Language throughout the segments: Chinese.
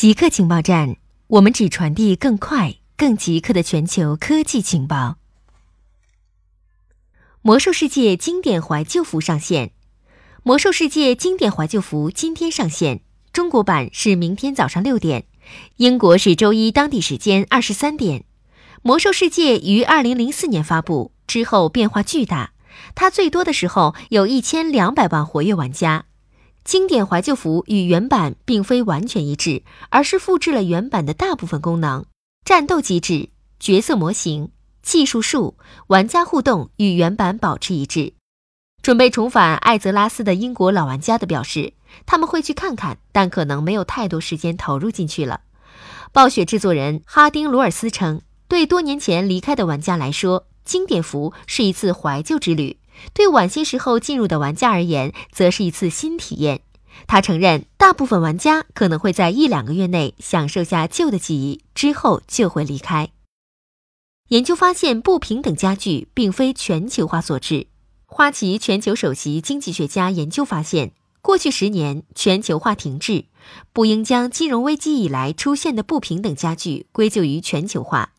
极客情报站，我们只传递更快、更极客的全球科技情报。魔兽世界经典怀旧服上线，魔兽世界经典怀旧服今天上线，中国版是明天早上六点，英国是周一当地时间二十三点。魔兽世界于二零零四年发布之后变化巨大，它最多的时候有一千两百万活跃玩家。经典怀旧服与原版并非完全一致，而是复制了原版的大部分功能、战斗机制、角色模型、技术树、玩家互动与原版保持一致。准备重返艾泽拉斯的英国老玩家的表示，他们会去看看，但可能没有太多时间投入进去了。暴雪制作人哈丁·罗尔斯称，对多年前离开的玩家来说，经典服是一次怀旧之旅。对晚些时候进入的玩家而言，则是一次新体验。他承认，大部分玩家可能会在一两个月内享受下旧的记忆，之后就会离开。研究发现，不平等加剧并非全球化所致。花旗全球首席经济学家研究发现，过去十年全球化停滞，不应将金融危机以来出现的不平等加剧归咎于全球化。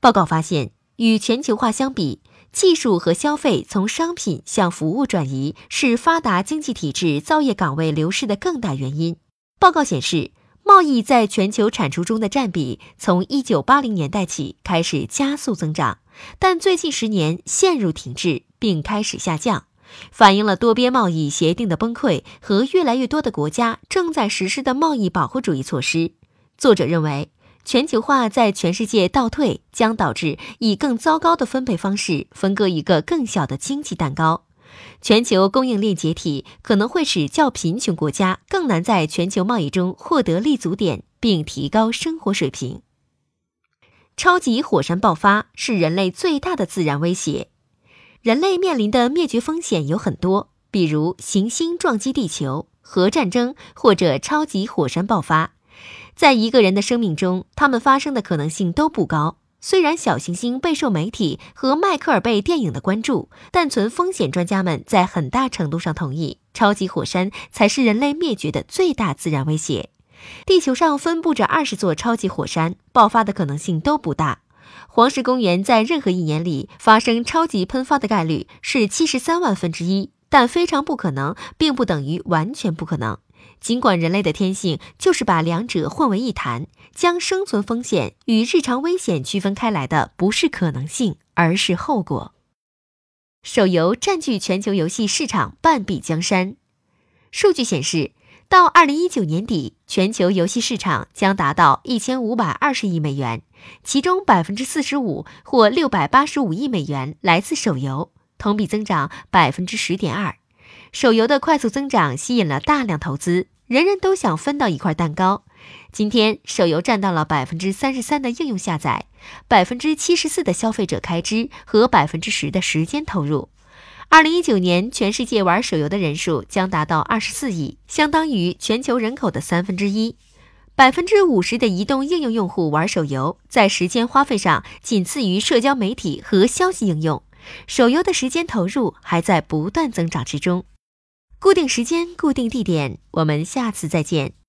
报告发现，与全球化相比，技术和消费从商品向服务转移是发达经济体制造业岗位流失的更大原因。报告显示，贸易在全球产出中的占比从1980年代起开始加速增长，但最近十年陷入停滞并开始下降，反映了多边贸易协定的崩溃和越来越多的国家正在实施的贸易保护主义措施。作者认为。全球化在全世界倒退，将导致以更糟糕的分配方式分割一个更小的经济蛋糕。全球供应链解体可能会使较贫穷国家更难在全球贸易中获得立足点，并提高生活水平。超级火山爆发是人类最大的自然威胁。人类面临的灭绝风险有很多，比如行星撞击地球、核战争或者超级火山爆发。在一个人的生命中，它们发生的可能性都不高。虽然小行星备受媒体和迈克尔贝电影的关注，但存风险专家们在很大程度上同意，超级火山才是人类灭绝的最大自然威胁。地球上分布着二十座超级火山，爆发的可能性都不大。黄石公园在任何一年里发生超级喷发的概率是七十三万分之一，但非常不可能，并不等于完全不可能。尽管人类的天性就是把两者混为一谈，将生存风险与日常危险区分开来的不是可能性，而是后果。手游占据全球游戏市场半壁江山。数据显示，到二零一九年底，全球游戏市场将达到一千五百二十亿美元，其中百分之四十五或六百八十五亿美元来自手游，同比增长百分之十点二。手游的快速增长吸引了大量投资，人人都想分到一块蛋糕。今天，手游占到了百分之三十三的应用下载，百分之七十四的消费者开支和百分之十的时间投入。二零一九年，全世界玩手游的人数将达到二十四亿，相当于全球人口的三分之一。百分之五十的移动应用用户玩手游，在时间花费上仅次于社交媒体和消息应用。手游的时间投入还在不断增长之中。固定时间，固定地点，我们下次再见。